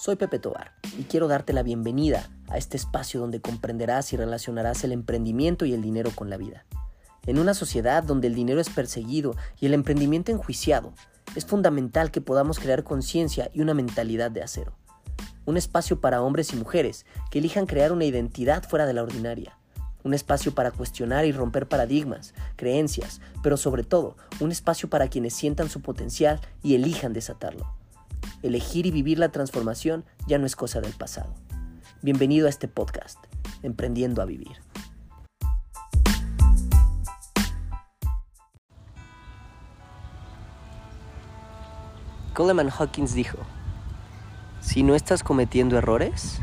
Soy Pepe Tobar y quiero darte la bienvenida a este espacio donde comprenderás y relacionarás el emprendimiento y el dinero con la vida. En una sociedad donde el dinero es perseguido y el emprendimiento enjuiciado, es fundamental que podamos crear conciencia y una mentalidad de acero. Un espacio para hombres y mujeres que elijan crear una identidad fuera de la ordinaria. Un espacio para cuestionar y romper paradigmas, creencias, pero sobre todo un espacio para quienes sientan su potencial y elijan desatarlo elegir y vivir la transformación ya no es cosa del pasado. Bienvenido a este podcast, Emprendiendo a Vivir. Coleman Hawkins dijo, si no estás cometiendo errores,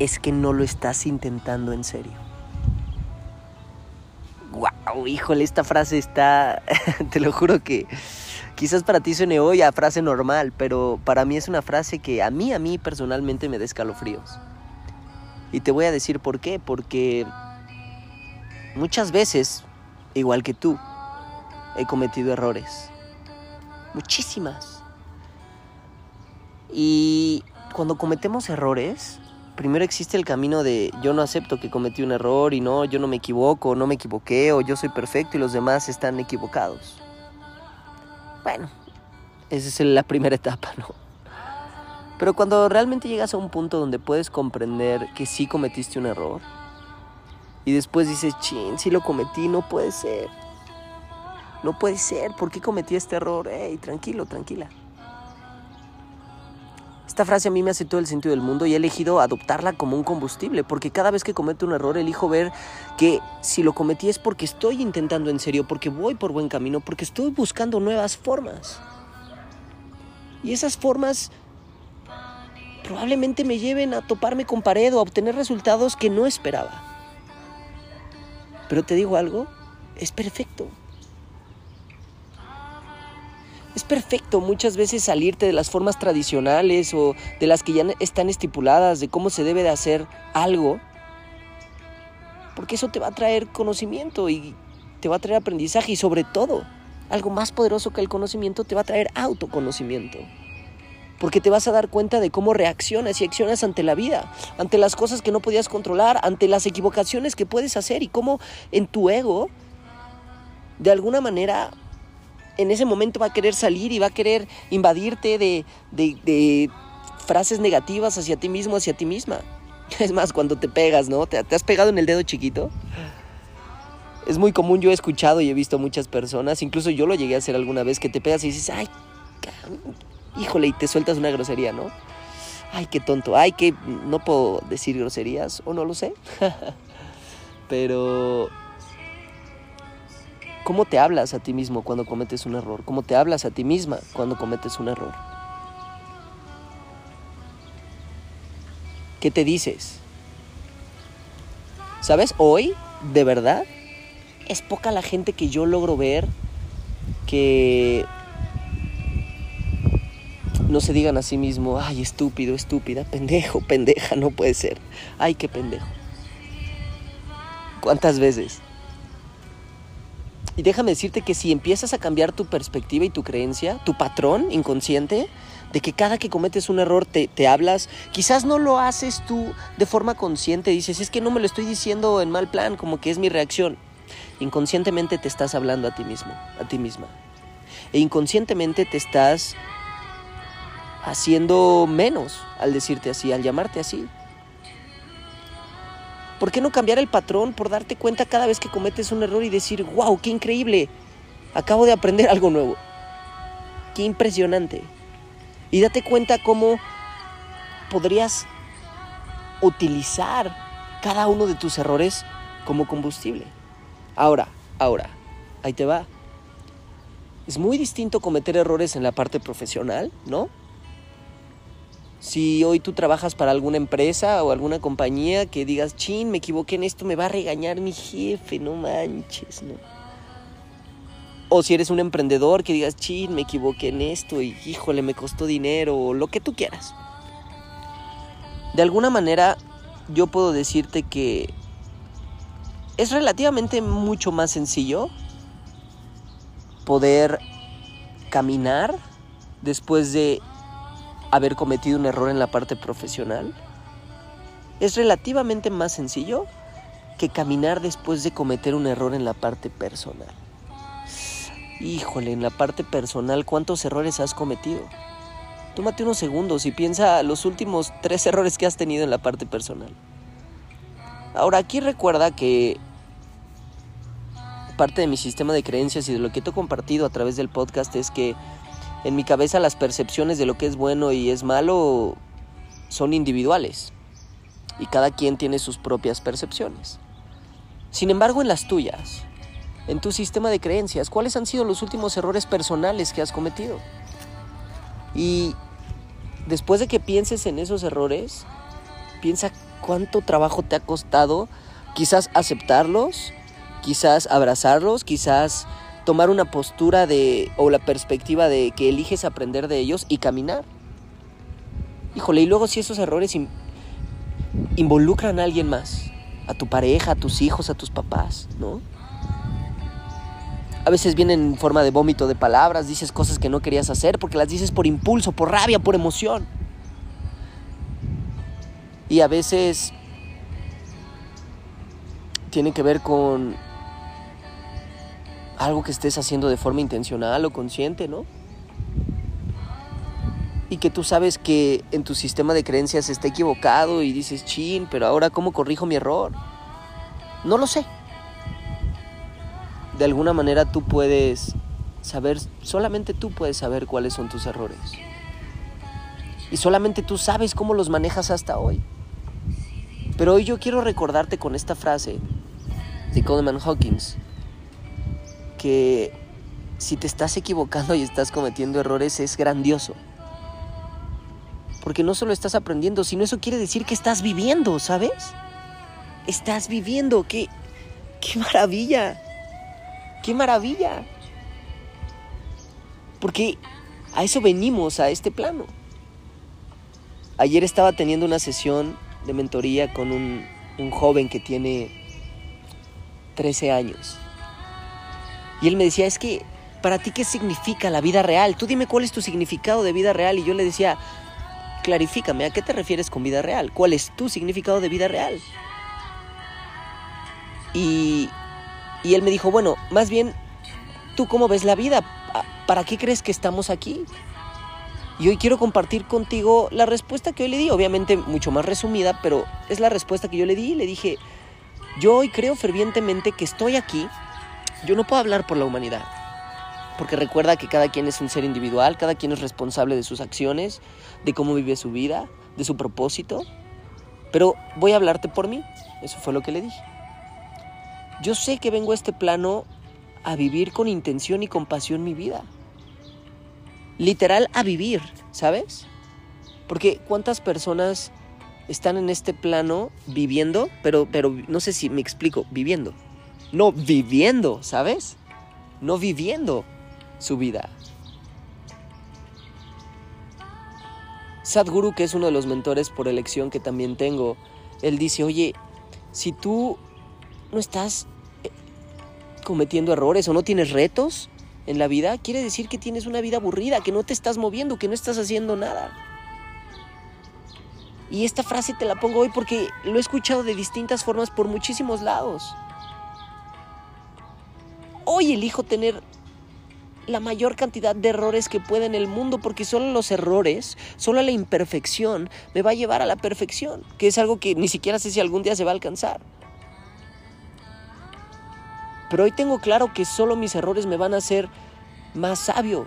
es que no lo estás intentando en serio. ¡Wow! Híjole, esta frase está, te lo juro que Quizás para ti suene hoy a frase normal, pero para mí es una frase que a mí, a mí personalmente me da escalofríos. Y te voy a decir por qué, porque muchas veces, igual que tú, he cometido errores. Muchísimas. Y cuando cometemos errores, primero existe el camino de yo no acepto que cometí un error y no, yo no me equivoco, no me equivoqué, o yo soy perfecto y los demás están equivocados. Bueno, esa es la primera etapa, ¿no? Pero cuando realmente llegas a un punto donde puedes comprender que sí cometiste un error y después dices, chin, sí lo cometí, no puede ser. No puede ser, ¿por qué cometí este error? Ey, tranquilo, tranquila. Esta frase a mí me hace todo el sentido del mundo y he elegido adoptarla como un combustible, porque cada vez que cometo un error elijo ver que si lo cometí es porque estoy intentando en serio, porque voy por buen camino, porque estoy buscando nuevas formas. Y esas formas probablemente me lleven a toparme con pared o a obtener resultados que no esperaba. Pero te digo algo, es perfecto. Es perfecto muchas veces salirte de las formas tradicionales o de las que ya están estipuladas de cómo se debe de hacer algo, porque eso te va a traer conocimiento y te va a traer aprendizaje y sobre todo, algo más poderoso que el conocimiento te va a traer autoconocimiento. Porque te vas a dar cuenta de cómo reaccionas y accionas ante la vida, ante las cosas que no podías controlar, ante las equivocaciones que puedes hacer y cómo en tu ego, de alguna manera, en ese momento va a querer salir y va a querer invadirte de, frases negativas hacia ti mismo, hacia ti misma. Es más, cuando te pegas, ¿no? ¿Te, has pegado en el dedo chiquito? Es muy común, yo he escuchado y he visto muchas personas, incluso yo lo llegué a hacer alguna vez, que te pegas y dices, ay, híjole, y te sueltas una grosería, ¿no? Ay, qué tonto, ay, que no puedo decir groserías, o no lo sé. Pero ¿Cómo te hablas a ti mismo cuando cometes un error? ¿Cómo te hablas a ti misma cuando cometes un error? ¿Qué te dices? ¿Sabes? Hoy, de verdad, es poca la gente que yo logro ver que no se digan a sí mismo, ay, estúpido, estúpida, pendejo, pendeja, no puede ser. Ay, qué pendejo. ¿Cuántas veces? Y déjame decirte que si empiezas a cambiar tu perspectiva y tu creencia, tu patrón inconsciente, de que cada que cometes un error te, te, hablas, quizás no lo haces tú de forma consciente, dices, es que no me lo estoy diciendo en mal plan, como que es mi reacción. Inconscientemente te estás hablando a ti mismo, a ti misma. E inconscientemente te estás haciendo menos al decirte así, al llamarte así. ¿Por qué no cambiar el patrón por darte cuenta cada vez que cometes un error y decir, wow, qué increíble, acabo de aprender algo nuevo? Qué impresionante. Y date cuenta cómo podrías utilizar cada uno de tus errores como combustible. Ahora, ahora, ahí te va. Es muy distinto cometer errores en la parte profesional, ¿no? Si hoy tú trabajas para alguna empresa o alguna compañía que digas, chin, me equivoqué en esto, me va a regañar mi jefe, no manches, ¿no? O si eres un emprendedor que digas, chin, me equivoqué en esto y híjole, me costó dinero o lo que tú quieras. De alguna manera, yo puedo decirte que es relativamente mucho más sencillo poder caminar después de haber cometido un error en la parte profesional es relativamente más sencillo que caminar después de cometer un error en la parte personal. Híjole, en la parte personal, ¿cuántos errores has cometido? Tómate unos segundos y piensa los últimos tres errores que has tenido en la parte personal. Ahora, aquí recuerda que parte de mi sistema de creencias y de lo que te he compartido a través del podcast es que en mi cabeza las percepciones de lo que es bueno y es malo son individuales y cada quien tiene sus propias percepciones. Sin embargo, en las tuyas, en tu sistema de creencias, ¿cuáles han sido los últimos errores personales que has cometido? Y después de que pienses en esos errores, piensa cuánto trabajo te ha costado quizás aceptarlos, quizás abrazarlos, quizás tomar una postura de o la perspectiva de que eliges aprender de ellos y caminar. Híjole, y luego si esos errores involucran a alguien más, a tu pareja, a tus hijos, a tus papás, ¿no? A veces vienen en forma de vómito de palabras, dices cosas que no querías hacer porque las dices por impulso, por rabia, por emoción. Y a veces tiene que ver con algo que estés haciendo de forma intencional o consciente, ¿no? Y que tú sabes que en tu sistema de creencias está equivocado y dices, chin, pero ahora ¿cómo corrijo mi error? No lo sé. De alguna manera tú puedes saber, solamente tú puedes saber cuáles son tus errores. Y solamente tú sabes cómo los manejas hasta hoy. Pero hoy yo quiero recordarte con esta frase de Coleman Hawkins, que si te estás equivocando y estás cometiendo errores es grandioso. Porque no solo estás aprendiendo, sino eso quiere decir que estás viviendo, ¿sabes? Estás viviendo, qué, qué maravilla, qué maravilla. Porque a eso venimos, a este plano. Ayer estaba teniendo una sesión de mentoría con un, un joven que tiene 13 años. Y él me decía, es que, ¿para ti qué significa la vida real? Tú dime cuál es tu significado de vida real. Y yo le decía, clarifícame, ¿a qué te refieres con vida real? ¿Cuál es tu significado de vida real? Y, y él me dijo, bueno, más bien, ¿tú cómo ves la vida? ¿Para qué crees que estamos aquí? Y hoy quiero compartir contigo la respuesta que hoy le di, obviamente mucho más resumida, pero es la respuesta que yo le di. Le dije, yo hoy creo fervientemente que estoy aquí yo no puedo hablar por la humanidad, porque recuerda que cada quien es un ser individual, cada quien es responsable de sus acciones, de cómo vive su vida, de su propósito, pero voy a hablarte por mí, eso fue lo que le dije. Yo sé que vengo a este plano a vivir con intención y compasión mi vida. Literal a vivir, ¿sabes? Porque cuántas personas están en este plano viviendo, pero, pero no sé si me explico, viviendo no viviendo, ¿sabes? No viviendo su vida. Sadhguru, que es uno de los mentores por elección que también tengo, él dice, oye, si tú no estás eh, cometiendo errores o no tienes retos en la vida, quiere decir que tienes una vida aburrida, que no te estás moviendo, que no estás haciendo nada. Y esta frase te la pongo hoy porque lo he escuchado de distintas formas por muchísimos lados hoy elijo tener la mayor cantidad de errores que pueda en el mundo, porque solo los errores, solo la imperfección me va a llevar a la perfección, que es algo que ni siquiera sé si algún día se va a alcanzar. Pero hoy tengo claro que solo mis errores me van a hacer más sabio,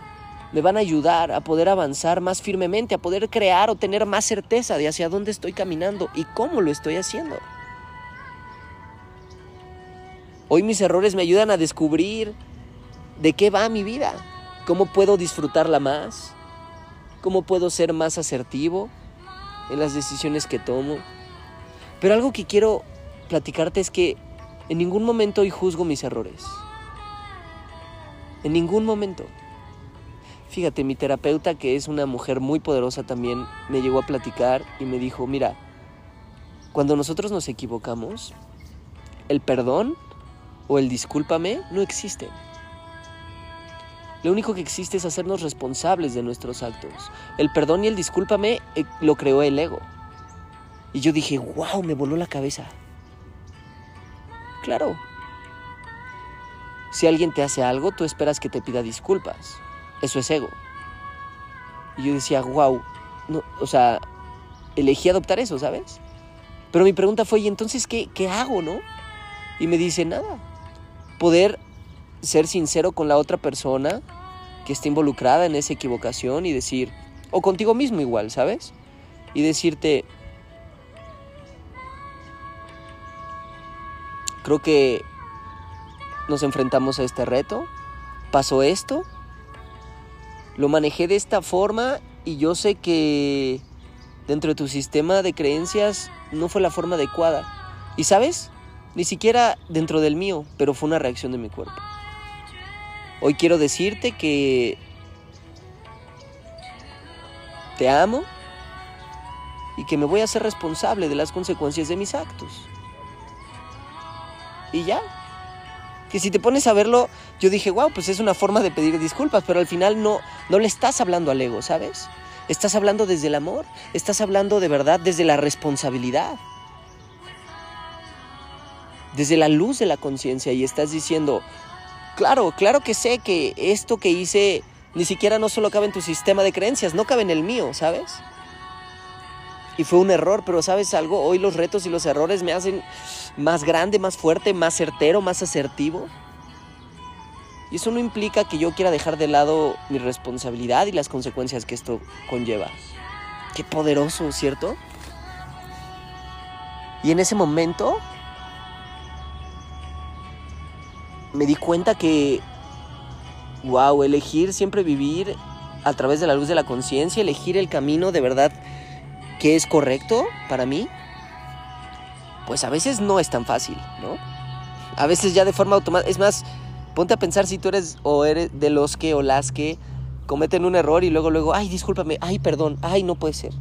me van a ayudar a poder avanzar más firmemente, a poder crear o tener más certeza de hacia dónde estoy caminando y cómo lo estoy haciendo. Hoy mis errores me ayudan a descubrir de qué va mi vida, cómo puedo disfrutarla más, cómo puedo ser más asertivo en las decisiones que tomo. Pero algo que quiero platicarte es que en ningún momento hoy juzgo mis errores. En ningún momento. Fíjate, mi terapeuta, que es una mujer muy poderosa también, me llegó a platicar y me dijo, mira, cuando nosotros nos equivocamos, el perdón o el discúlpame no existe. Lo único que existe es hacernos responsables de nuestros actos. El perdón y el discúlpame eh, lo creó el ego. Y yo dije, wow, me voló la cabeza. Claro. Si alguien te hace algo, tú esperas que te pida disculpas. Eso es ego. Y yo decía, wow, no, o sea, elegí adoptar eso, ¿sabes? Pero mi pregunta fue, ¿y entonces qué, qué hago, no? Y me dice, nada. Poder ser sincero con la otra persona que está involucrada en esa equivocación y decir, o contigo mismo igual, ¿sabes? Y decirte, creo que nos enfrentamos a este reto, pasó esto, lo manejé de esta forma y yo sé que dentro de tu sistema de creencias no fue la forma adecuada. Y sabes, ni siquiera dentro del mío, pero fue una reacción de mi cuerpo. Hoy quiero decirte que te amo y que me voy a ser responsable de las consecuencias de mis actos. Y ya. Que si te pones a verlo, yo dije, wow, pues es una forma de pedir disculpas, pero al final no, no le estás hablando al ego, ¿sabes? Estás hablando desde el amor, estás hablando de verdad desde la responsabilidad, desde la luz de la conciencia y estás diciendo, claro, claro que sé que esto que hice ni siquiera no solo cabe en tu sistema de creencias, no cabe en el mío, ¿sabes? Y fue un error, pero ¿sabes algo? Hoy los retos y los errores me hacen más grande, más fuerte, más certero, más asertivo. Y eso no implica que yo quiera dejar de lado mi responsabilidad y las consecuencias que esto conlleva. Qué poderoso, ¿cierto? Y en ese momento me di cuenta que, wow, elegir siempre vivir a través de la luz de la conciencia, elegir el camino de verdad que es correcto para mí, pues a veces no es tan fácil, ¿no? A veces ya de forma automática, es más, Ponte a pensar si tú eres o eres de los que o las que cometen un error y luego, luego, ay, discúlpame, ay, perdón, ay, no puede ser,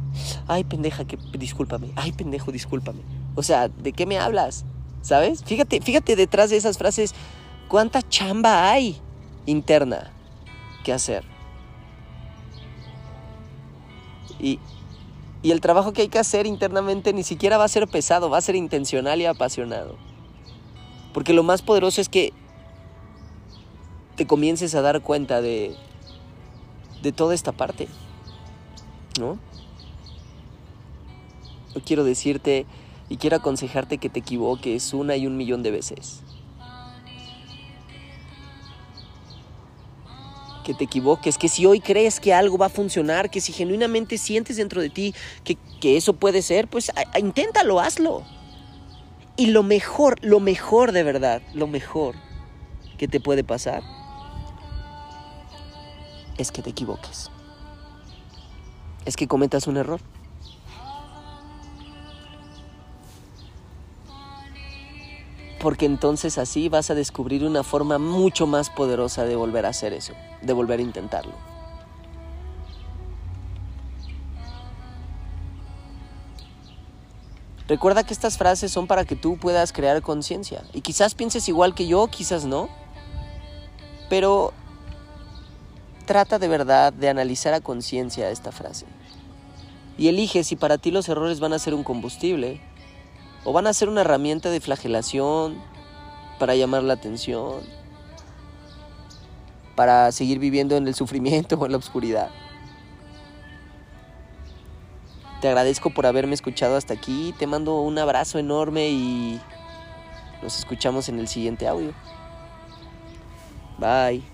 ay, pendeja, que discúlpame, ay, pendejo, discúlpame. O sea, ¿de qué me hablas? ¿Sabes? Fíjate, fíjate detrás de esas frases, cuánta chamba hay interna que hacer. Y, y el trabajo que hay que hacer internamente ni siquiera va a ser pesado, va a ser intencional y apasionado. Porque lo más poderoso es que te comiences a dar cuenta de, de toda esta parte, ¿no? Quiero decirte y quiero aconsejarte que te equivoques una y un millón de veces. Que te equivoques, que si hoy crees que algo va a funcionar, que si genuinamente sientes dentro de ti que, que eso puede ser, pues inténtalo, hazlo. Y lo mejor, lo mejor de verdad, lo mejor que te puede pasar es que te equivoques. Es que cometas un error. Porque entonces así vas a descubrir una forma mucho más poderosa de volver a hacer eso, de volver a intentarlo. Recuerda que estas frases son para que tú puedas crear conciencia. Y quizás pienses igual que yo, quizás no. Pero Trata de verdad de analizar a conciencia esta frase. Y elige si para ti los errores van a ser un combustible o van a ser una herramienta de flagelación para llamar la atención, para seguir viviendo en el sufrimiento o en la oscuridad. Te agradezco por haberme escuchado hasta aquí, te mando un abrazo enorme y nos escuchamos en el siguiente audio. Bye.